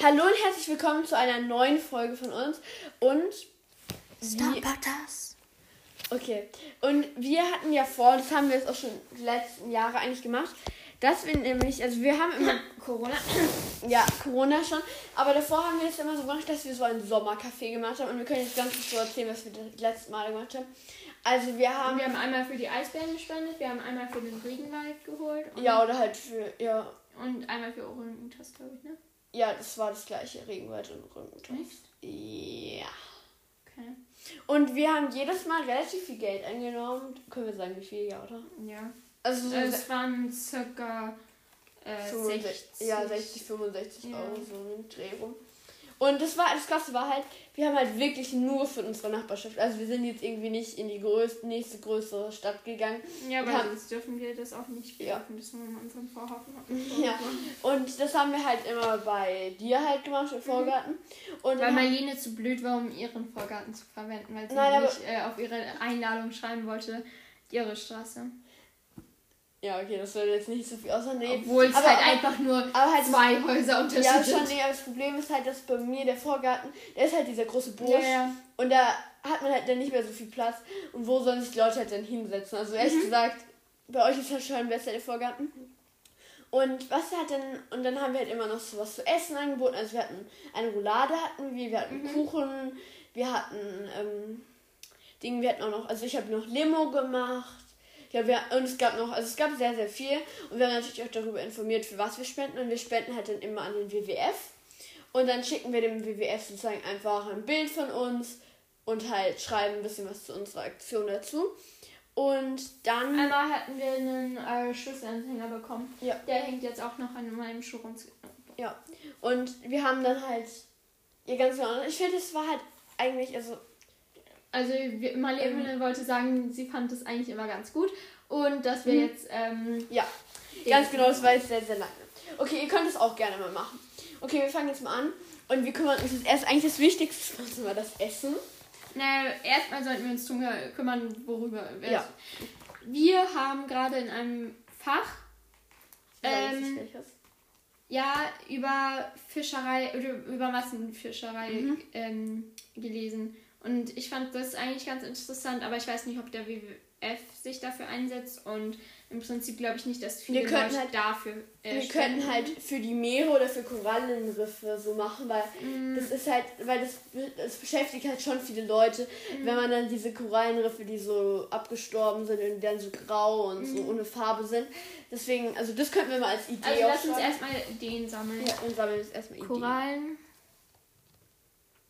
Hallo und herzlich willkommen zu einer neuen Folge von uns. Und. Star Podcast. Okay. Und wir hatten ja vor, das haben wir jetzt auch schon die letzten Jahre eigentlich gemacht, dass wir nämlich, also wir haben immer Corona, ja, Corona schon, aber davor haben wir es immer so gemacht, dass wir so ein Sommercafé gemacht haben und wir können jetzt ganz kurz so erzählen, was wir die letzten Male gemacht haben. Also wir haben. Wir haben einmal für die Eisbären gespendet, wir haben einmal für den Regenwald geholt. ja, oder halt für, ja. Und einmal für Orangutas, glaube ich, ne? Ja, das war das gleiche, Regenwald und. Echt? Ja. Okay. Und wir haben jedes Mal relativ viel Geld eingenommen. Können wir sagen, wie viel, ja, oder? Ja. Also so Also es waren circa äh, 65, 60. ja, 60, 65 Ja. Euro so im Dreh rum. Und das war das Krasse war halt, wir haben halt wirklich nur für unsere Nachbarschaft. Also wir sind jetzt irgendwie nicht in die größte, nächste größere Stadt gegangen. Ja, aber Wir sonst dürfen wir das auch nicht. Wir Ja. dürfen das nur in unserem Vorhafen Ja. Und das haben wir halt immer bei dir halt gemacht im Vorgarten. Und Weil haben- Marlene zu blöd war, um ihren Vorgarten zu verwenden, weil sie Nein, nicht äh, auf ihre Einladung schreiben wollte, ihre Straße. Ja, okay, das würde jetzt nicht so viel ausnehmen. Obwohl es aber- halt einfach nur halt zwei Häuser Unterschied Ja, sind. schon, nee, das Problem ist halt, dass bei mir der Vorgarten, der ist halt dieser große Busch. Ja, ja. Und da hat man halt dann nicht mehr so viel Platz. Und wo sollen sich die Leute halt dann hinsetzen? Also ehrlich Mhm. gesagt, bei euch ist halt schon besser der Vorgarten. Und was hat denn, und dann haben wir halt immer noch so was zu essen angeboten. Also wir hatten eine Roulade hatten wir, wir hatten Mhm. Kuchen, wir hatten, ähm, Dinge, wir hatten auch noch, also ich habe noch Limo gemacht. Ja, wir, und es gab noch, also es gab sehr, sehr viel. Und wir haben natürlich auch darüber informiert, für was wir spenden. Und wir spenden halt dann immer an den WWF. Und dann schicken wir dem WWF sozusagen einfach ein Bild von uns und halt schreiben ein bisschen was zu unserer Aktion dazu. Und dann. Einmal hatten wir einen äh, Schlüsselanhänger bekommen. Ja. Der hängt jetzt auch noch an meinem Schuh rum. Ja. Und wir haben dann halt. Ja, ganz genau. Ich finde, es war halt eigentlich, also. Also Marlene wollte sagen, sie fand es eigentlich immer ganz gut. Und dass wir Mhm. jetzt... Ähm, Ja, ganz genau, das war jetzt sehr, sehr lange. Okay, ihr könnt es auch gerne mal machen. Okay, wir fangen jetzt mal an. Und wir kümmern uns jetzt erst eigentlich das Wichtigste, was immer das Essen. Na, erstmal sollten wir uns drum kümmern, worüber wir. Ja. Wir haben gerade in einem Fach Ähm, ja über Fischerei oder über Massenfischerei Mhm. ähm, gelesen. Und ich fand das eigentlich ganz interessant, aber ich weiß nicht, ob der WWF sich dafür einsetzt und im Prinzip glaube ich nicht, dass viele Wir könnten halt- dafür äh, wir spenden. könnten halt für die Meere oder für Korallenriffe so machen, weil Mm, das ist halt, weil das, das beschäftigt halt schon viele Leute, Mhm. wenn man dann diese Korallenriffe, die so abgestorben sind und dann so grau und so ohne Farbe sind. Deswegen, also das könnten wir mal als Idee Mhm. also lass uns erstmal Ideen sammeln. Ja, dann sammeln wir jetzt erstmal Ideen. Korallen.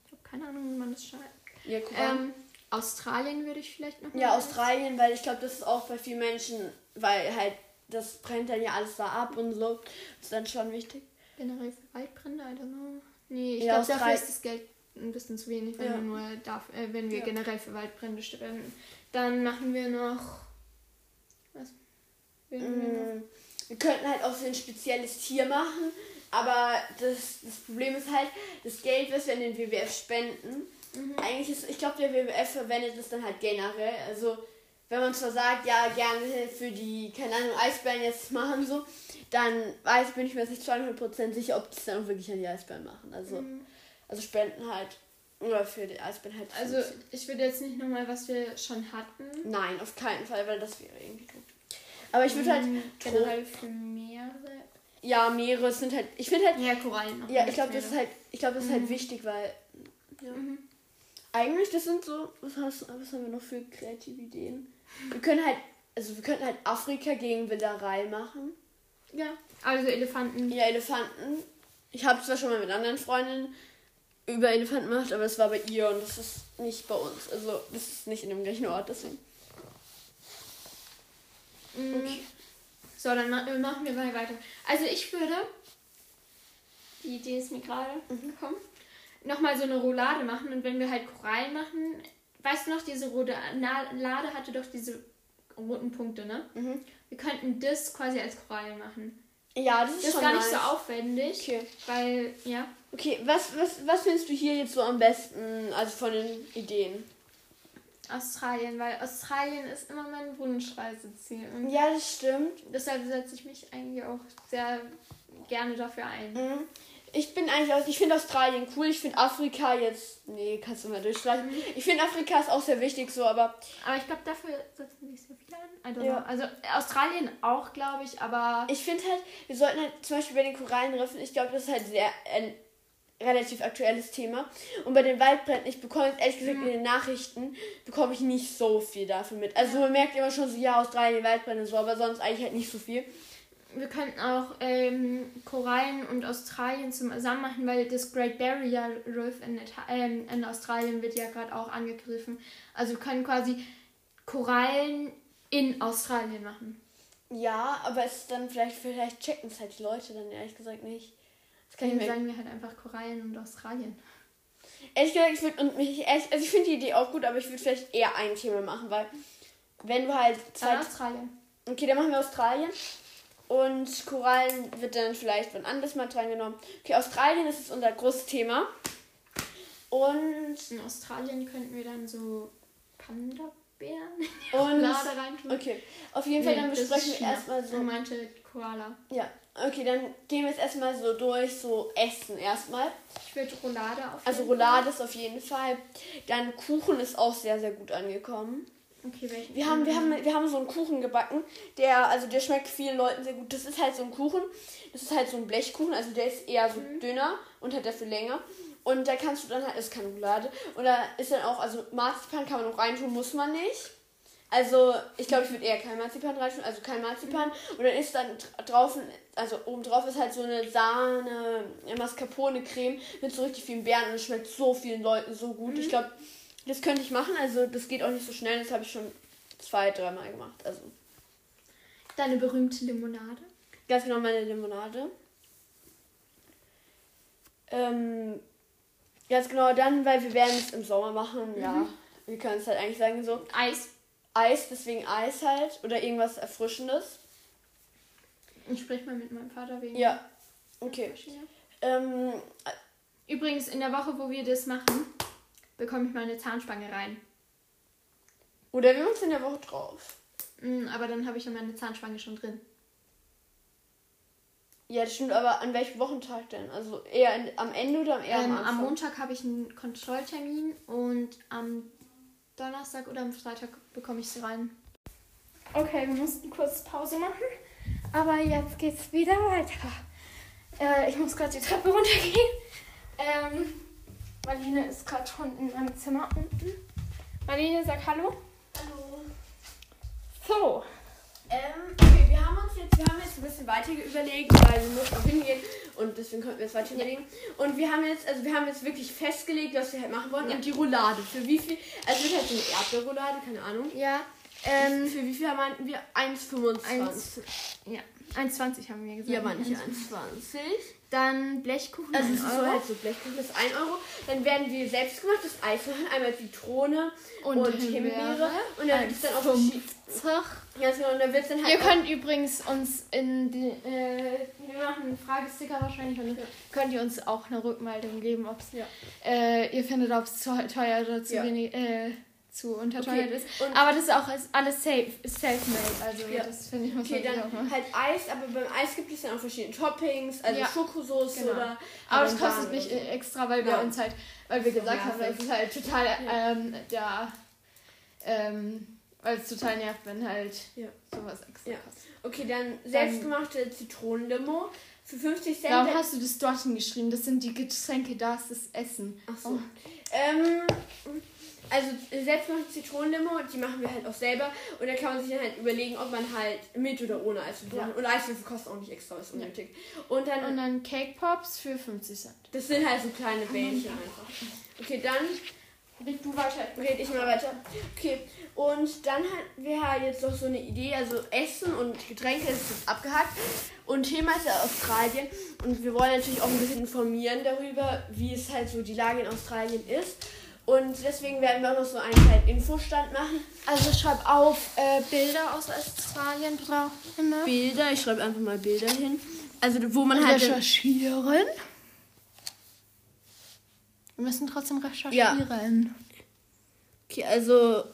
Ich habe keine Ahnung, wie man das schreibt. Ja. Ähm, Australien würde ich vielleicht noch Ja, Australien, weil ich glaube, das ist auch bei vielen Menschen, weil halt das brennt dann ja alles da ab und so. Das ist dann schon wichtig. Generell für Waldbrände, I don't know. Nee, ich Ja, glaube, dafür ist das Geld ein bisschen zu wenig, wenn Ja. wir nur darf, äh, wenn wir Ja. generell für Waldbrände spenden. Dann machen wir noch. Was? Wir noch? Mm, Wir könnten halt auch so ein spezielles Tier machen, aber das, das Problem ist halt, das Geld, was wir an den WWF spenden, Mhm. eigentlich ist, ich glaube, der WWF verwendet es dann halt generell. Also, wenn man zwar sagt, ja, gerne für die, keine Ahnung, Eisbären jetzt machen so, dann weiß, bin ich mir jetzt nicht 200% sicher, ob die es dann auch wirklich an die Eisbären machen. Also, Mhm. also spenden halt, oder für die Eisbären halt. Also, ich würde jetzt nicht nochmal, was wir schon hatten. Nein, auf keinen Fall, weil das wäre irgendwie gut. Aber ich würde halt Mhm, generell für Meere. Ja, Meere sind halt. Ich finde halt. Ja, Korallen. Ja, ich glaube, das ist halt. Ich glaube, das ist Mhm. halt wichtig, weil. Ja. Mhm. Eigentlich, das sind so. Was, hast, was haben wir noch für kreative Ideen? Wir können halt. Also, wir könnten halt Afrika gegen Wilderei machen. Ja, also Elefanten. Ja, Elefanten. Ich habe zwar schon mal mit anderen Freundinnen über Elefanten gemacht, aber das war bei ihr und das ist nicht bei uns. Also, das ist nicht in dem gleichen Ort, deswegen. Mhm. Okay. So, dann ma machen wir mal weiter. Also ich würde, die Idee ist mir gerade Mhm. gekommen, nochmal so eine Roulade machen und wenn wir halt Korallen machen, weißt du noch, diese rote Lade hatte doch diese roten Punkte, ne? Mhm. Wir könnten das quasi als Korallen machen. Ja, das ist Das ist schon gar nice. nicht so aufwendig, Okay. weil, ja. Okay, was, was, was findest du hier jetzt so am besten, also von den Ideen? Australien, weil Australien ist immer mein Wunschreiseziel. Und Ja, das stimmt. deshalb setze ich mich eigentlich auch sehr gerne dafür ein. Mhm. Ich bin eigentlich aus, ich finde Australien cool, ich finde Afrika jetzt, nee, kannst du mal durchstreichen. Ich finde Afrika ist auch sehr wichtig so, aber. Aber ich glaube, dafür setzen sich so viele an. Ja. Also Australien auch, glaube ich, aber. Ich finde halt, wir sollten halt zum Beispiel bei den Korallenriffen, ich glaube, das ist halt sehr ein relativ aktuelles Thema. Und bei den Waldbränden, ich bekomme jetzt ehrlich gesagt mhm. in den Nachrichten, bekomme ich nicht so viel davon mit. Also man merkt immer schon so, ja, Australien, Waldbrände so, aber sonst eigentlich halt nicht so viel wir könnten auch ähm, Korallen und Australien zusammen machen, weil das Great Barrier Reef in, ähm, in Australien wird ja gerade auch angegriffen. Also wir können quasi Korallen in Australien machen. Ja, aber es ist dann vielleicht, vielleicht checken es halt die Leute dann ehrlich gesagt nicht. Das kann dann ich sagen wir halt einfach Korallen und Australien. Ehrlich gesagt, ich würde und mich ehrlich, also ich finde die Idee auch gut, aber ich würde vielleicht eher ein Thema machen, weil wenn du halt zwei Australien. Okay, dann machen wir Australien. Und Korallen wird dann vielleicht von anders mal drangenommen. Okay, Australien ist jetzt unser großes Thema. Und. In Australien könnten wir dann so Panda-Bären und reintun. Okay, auf jeden Fall, nee, dann besprechen wir erstmal so. Er meinte Koala. Ja, okay, dann gehen wir jetzt erstmal so durch, so Essen erstmal. Ich würde Roulade auf Also Roulade ist auf jeden Fall. Dann Kuchen ist auch sehr, sehr gut angekommen. Okay, welchen? Wir haben, wir, haben, wir haben so einen Kuchen gebacken, der, also der schmeckt vielen Leuten sehr gut. Das ist halt so ein Kuchen, das ist halt so ein Blechkuchen, also der ist eher so mhm. dünner und hat dafür länger. Und da kannst du dann halt, ist keine Roulade. Und da ist dann auch, also Marzipan kann man noch reintun, muss man nicht. Also, ich glaube, ich würde eher kein Marzipan reintun, also kein Marzipan. Und dann ist dann drauf, also oben drauf ist halt so eine Sahne, Mascarpone-Creme mit so richtig vielen Beeren und es schmeckt so vielen Leuten so gut. Mhm. Ich glaube, das könnte ich machen, also das geht auch nicht so schnell, das habe ich schon zwei, dreimal gemacht. Also. Deine berühmte Limonade? Ganz genau, meine Limonade. Ähm, ganz genau dann, weil wir werden es im Sommer machen, mhm. ja. Wir können es halt eigentlich sagen so. Eis. Eis, deswegen Eis halt. Oder irgendwas Erfrischendes. Ich spreche mal mit meinem Vater wegen. Ja. Okay. Ähm, Übrigens, in der Woche, wo wir das machen, bekomme ich mal eine Zahnspange rein. Oder wir uns in der Woche drauf. Mm, aber dann habe ich ja meine Zahnspange schon drin. Ja, das stimmt, aber an welchem Wochentag denn? Also eher in, am Ende oder eher ähm, am Anfang? Am Montag habe ich einen Kontrolltermin und am Donnerstag oder am Freitag bekomme ich sie rein. Okay, wir mussten kurz Pause machen, aber jetzt geht's wieder weiter. Äh, ich muss gerade die Treppe runtergehen. Ähm, Marlene ist gerade schon in meinem Zimmer unten. Marlene, sag Hallo. Hallo. So. Ähm, okay, wir haben uns jetzt, wir haben jetzt ein bisschen weiter überlegt, weil wir mussten auch hingehen und deswegen konnten wir jetzt weiter überlegen. Und wir haben jetzt, also wir haben jetzt wirklich festgelegt, was wir halt machen wollen. Ja. Und die Roulade. Für wie viel? Also es wird halt so eine Erdbeerroulade, keine Ahnung. Ja. Ähm, für wie viel meinten wir? 1,25. Ja, 1,20 haben wir gesagt. Ja, manche 1,20. Dann Blechkuchen. Also es ist so halt so Blechkuchen ist 1 Euro. Dann werden wir selbstgemachtes Eis machen. Einmal Zitrone und, und Himbeere. Und dann gibt es dann auch 50. Ja, genau. Und dann wird's dann halt Ihr könnt übrigens uns in die, äh, wir machen einen Fragesticker wahrscheinlich und ja. könnt ihr uns auch eine Rückmeldung geben, ob ja. äh, ihr findet, ob es zu teuer oder zu ja. wenig, äh, zu unterteuert okay. ist. Und aber das ist auch alles safe, self-made. Also ja. das finde ich muss Okay, dann auch halt Eis, aber beim Eis gibt es dann auch verschiedene Toppings, also ja. Schokosauce genau. oder. Aber das kostet nicht so. extra, weil wir ja. uns halt, weil wir gesagt haben, das ist halt total ähm, ja, ähm, weil es total nervt, wenn halt sowas extra kostet. Okay, dann selbstgemachte Zitronenlimo. Für 50 Cent. Warum hast du das dort hingeschrieben? Das sind die Getränke, da ist das Essen. Ach so. Oh. Ähm, also selbstgemachte Zitronenlimo, die machen wir halt auch selber. Und da kann man sich dann halt überlegen, ob man halt mit oder ohne Eiswürfel ja. Und Eiswürfel kostet auch nicht extra, ist unnötig. Ja. Und dann, und dann Cake Pops für 50 Cent. Das sind halt so kleine Bällchen einfach. Okay, dann. Red du weiter. Red ich mal weiter. Okay, und dann hatten wir halt jetzt noch so eine Idee, also Essen und Getränke ist jetzt abgehakt. Und Thema ist ja Australien. Und wir wollen natürlich auch ein bisschen informieren darüber, wie es halt so die Lage in Australien ist. Und deswegen werden wir auch noch so einen kleinen Infostand machen. Also schreib auf äh, Bilder aus Australien brauchen wir. Bilder, ich schreibe einfach mal Bilder hin. Also wo man halt. Recherchieren. Wir müssen trotzdem recherchieren. Ja. Okay, also.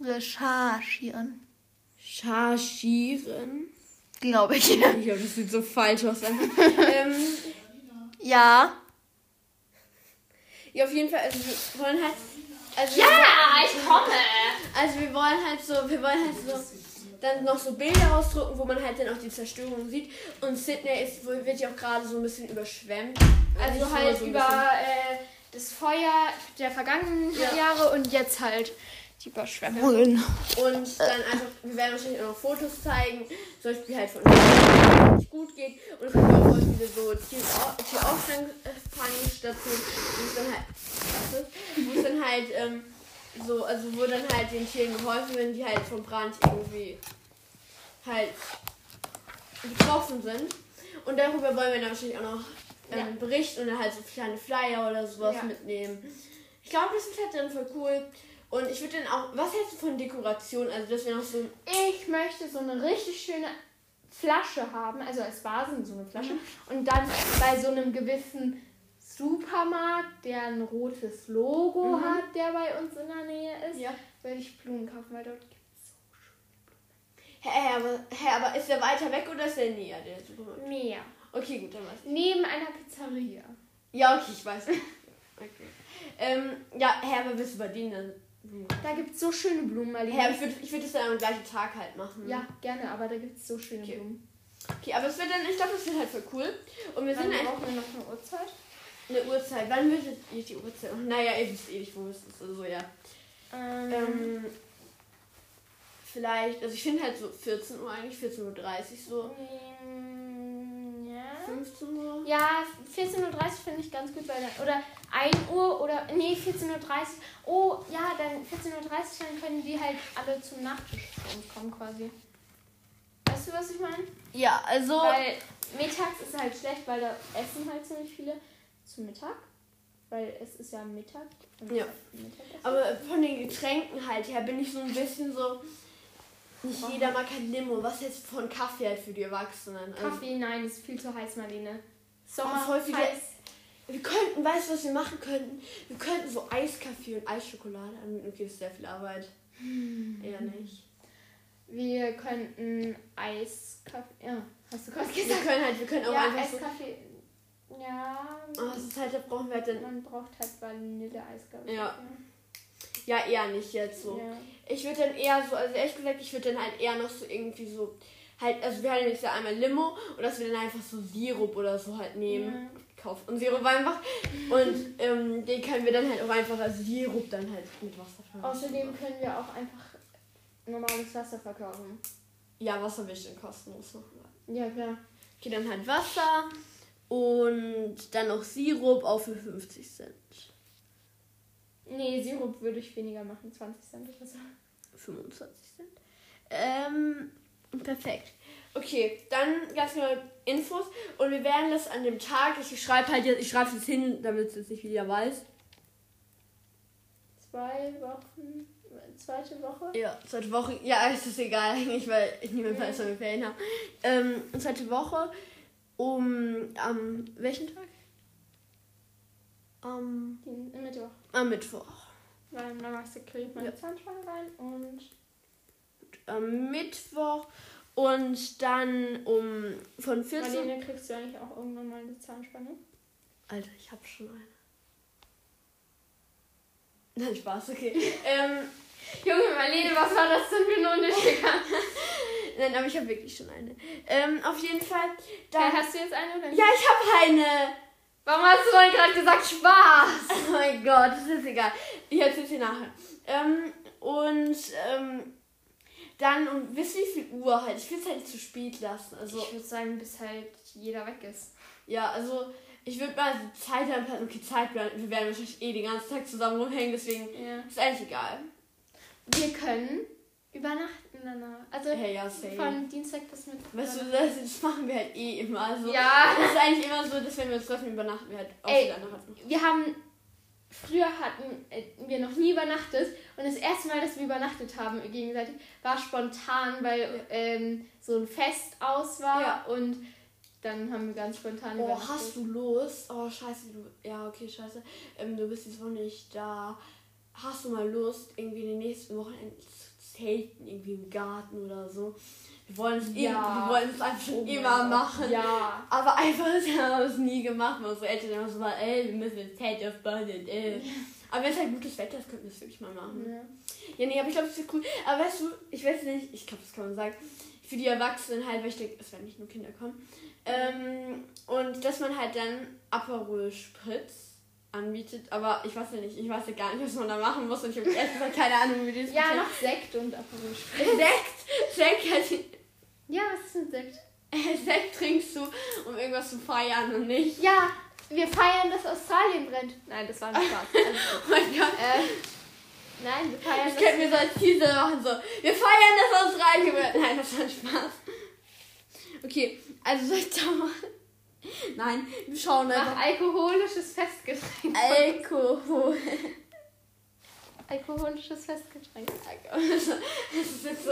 Recherchieren. Recherchieren. Glaube ich. Ich glaube, das sieht so falsch aus. ähm, Ja. Ja, auf jeden Fall, also wir wollen halt. Also Ja, wir, ich komme. also wir wollen halt so, wir wollen halt so dann noch so Bilder ausdrucken, wo man halt dann auch die Zerstörung sieht. Und Sydney ist, wohl- wird ja auch gerade so ein bisschen überschwemmt. Also Nicht halt so über äh, das Feuer der vergangenen Ja. Jahre und jetzt halt die Überschwemmungen. Und dann einfach, wir werden wahrscheinlich auch noch Fotos zeigen, zum Beispiel halt von uns, nicht gut geht. Und es gibt auch voll viele so Tier- Tierauffangsstationen, wo es dann halt, wo es dann halt, ähm, so, also wo dann halt den Tieren geholfen wird, die halt vom Brand irgendwie halt betroffen sind. Und darüber wollen wir dann wahrscheinlich auch noch ähm, Ja. berichten und dann halt so kleine Flyer oder sowas Ja. mitnehmen. Ich glaube, das wird halt dann voll cool. Und ich würde dann auch, was hältst du von Dekoration? Also, dass wir noch so, Ich möchte so eine richtig schöne Flasche haben, also als Vasen so eine Flasche. Und dann bei so einem gewissen Supermarkt, der ein rotes Logo Mhm. hat, der bei uns in der Nähe ist, Ja. würde ich Blumen kaufen, weil dort gibt es hä, aber, hä, aber ist der weiter weg oder ist der näher, der Supermarkt? mehr. Okay, gut, dann weiß ich. Neben einer Pizzeria. Ja, okay, ich weiß. Okay. Ähm, ja, hä, aber bist du bei denen dann? Da gibt es so schöne Blumen, Marlene. Aber ich würde ich würd das dann am gleichen Tag halt machen. Ja, gerne, aber da gibt es so schöne Okay. Blumen. Okay, aber es wird dann, ich glaube, das wird halt voll cool. Und wir Dann sind brauchen wir noch eine Uhrzeit. eine Uhrzeit. Wann würdet ihr die Uhrzeit machen? Naja, ihr wisst eh nicht, wo es ist. Also ja. Ähm, Ähm, vielleicht, also ich finde halt so 14 Uhr eigentlich, 14.30 Uhr so. ähm, ja. 15 Uhr? Ja, 14.30 Uhr finde ich ganz gut, weil dann, oder 1 Uhr oder, nee, 14.30 Uhr. Oh, ja, dann 14.30 Uhr, dann können die halt alle zum Nachtisch zu uns kommen quasi. Weißt du, was ich meine? Ja, also. Weil mittags ist halt schlecht, weil da essen halt ziemlich viele zum Mittag. Weil es ist ja Mittag. Ja. Aber von den Getränken halt her bin ich so ein bisschen so. Nicht jeder mag kein Limo. Was jetzt von Kaffee halt für die Erwachsenen? Kaffee, nein, ist viel zu heiß, Marlene. Sommer, Oh, voll viele- heiß. Wir könnten, weißt du, was wir machen könnten? Wir könnten so Eiskaffee und Eisschokolade anbieten. Okay, ist sehr viel Arbeit. Eher nicht. Wir könnten Eiskaffee. Ja, hast du gerade Wir gesagt? können halt, wir können auch Ja, einfach so. Eiskaffee. Ja. Oh, das ist halt, da brauchen wir halt dann. Man braucht halt Vanilleeis, glaube ich. Ja. Ja, eher nicht jetzt so. Ja. Ich würde dann eher so, also ehrlich gesagt, ich würde dann halt eher noch so irgendwie so, halt, also wir haben jetzt ja einmal Limo und dass wir dann einfach so Sirup oder so halt nehmen. Kaufen. Und Sirup einfach. Und ähm, den können wir dann halt auch einfach als Sirup dann halt mit Wasser vermischen. Außerdem können wir auch einfach normales Wasser verkaufen. Ja, Wasser will ich dann kostenlos machen. Ja, klar. Okay, dann halt Wasser und dann noch Sirup auch für 50 Cent. Nee, Sirup würde ich weniger machen, 20 Cent oder so. 25 Cent. Ähm, perfekt. Okay, dann ganz genau Infos. Und wir werden das an dem Tag, ich schreibe halt jetzt, ich schreibe es hin, damit es nicht wieder weiß. Zwei Wochen, zweite Woche. Ja, zweite Woche. Ja, ist das egal eigentlich, weil ich niemand weiß, wann wir Ferien haben. Ähm, zweite Woche um am welchen Tag? Am, Die, Mittwoch. am Mittwoch. Weil dann machst du kriege ich meine Ja. Zahnspange rein und Am Mittwoch und dann um von 14 Marlene kriegst du eigentlich auch irgendwann mal eine Zahnspange. Alter, ich hab schon eine. Nein, Spaß, okay. ähm, Junge Marlene, was war das denn für ein Unterschied? nein, aber ich habe wirklich schon eine. Ähm, auf jeden Fall. Da Dann, hast du jetzt eine oder nicht? ja, ich habe eine. Warum hast du denn gerade gesagt Spaß? Oh mein Gott, das ist egal. Ich erzähl's dir nachher. Ähm, und ähm, dann um wisst ihr wie viel Uhr halt? Ich will es halt nicht zu spät lassen. Also, ich würde sagen, bis halt jeder weg ist. ja, also ich würde mal die Zeit anpassen. Okay, Zeitplan. Wir werden wahrscheinlich eh den ganzen Tag zusammen rumhängen, deswegen Ja. ist eigentlich egal. Wir können übernachten danach. Also Hey, ja, von Dienstag bis Mittwoch. Weißt du, das, das machen wir halt eh immer. Also, Ja. Das ist eigentlich immer so, dass wenn wir uns treffen, übernachten wir halt auch Ey. wieder nachher. wir haben früher hatten äh, wir noch nie übernachtet und das erste Mal, dass wir übernachtet haben gegenseitig, war spontan, weil ähm, so ein Fest aus war Ja. und dann haben wir ganz spontan Oh, übernachtet. hast du Lust? Oh, scheiße, du. Ja, okay, scheiße. Ähm, du bist jetzt wohl nicht da. hast du mal Lust, irgendwie in den nächsten Wochenenden zu zelten, irgendwie im Garten oder so? Wir wollen es Ja. wir wollen es einfach schon Oh immer machen. Ja. Aber einfach haben wir es nie gemacht, weil unsere Eltern immer so waren, ey, wir müssen jetzt Zelt aufbauen und äh. Aber wenn es halt gutes Wetter ist, könnten wir es wirklich mal machen. ja. Ja, nee, aber ich glaube, das wird cool. Aber weißt du, ich weiß nicht, ich glaube, das kann man sagen, für die Erwachsenen halt, weil ich denke, es werden nicht nur Kinder kommen. Ähm, und dass man halt dann Aperol Spritz anbietet, aber ich weiß ja nicht, ich weiß ja gar nicht, was man da machen muss und ich habe ehrlich gesagt keine Ahnung, wie das Ja, noch Sekt und Aperol. Sekt, Sekt, halt, Ja, was ist denn Sekt? Sekt trinkst du, um irgendwas zu feiern und nicht. Ja, wir feiern, dass Australien brennt. Nein, das war ein Spaß. Oh mein Gott. äh, nein, wir feiern, Ich könnte mir so als Teaser machen, so, wir feiern das aus Reiche wird. Nein, das war ein Spaß. Okay, also soll ich da mal... Nein, wir schauen Mach einfach. alkoholisches Festgetränk. Alkohol. Alkoholisches Festgetränk. Das ist jetzt so.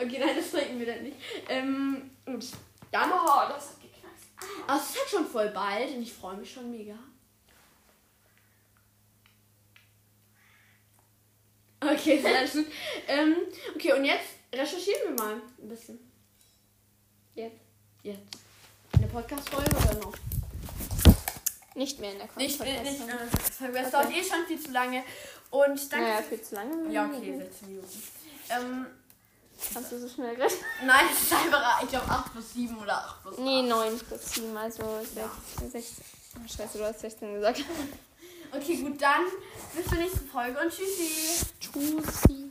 Okay, nein, das trinken wir dann nicht. Ähm, gut. Dann. Oh, das hat geknackt. Also, es ist halt schon voll bald und ich freue mich schon mega. Okay, sehr gut. ähm, okay, und jetzt recherchieren wir mal ein bisschen. Jetzt. Jetzt. Eine Podcast-Folge oder noch? Nicht mehr in der Nicht, Podcast- nicht. Äh, das Okay. dauert eh schon viel zu lange. Und danke. Naja, viel zu lange. ja, okay, 16 Minuten. Ähm, Kannst du so schnell rechnen? nein, es ist einfach, ich glaube, 8 plus 7 oder 8 plus 8. Nee, 9 plus 7, also 16. 16. Oh, scheiße, du hast 16 gesagt. Okay, gut, dann bis zur nächsten Folge und tschüssi. Tschüssi.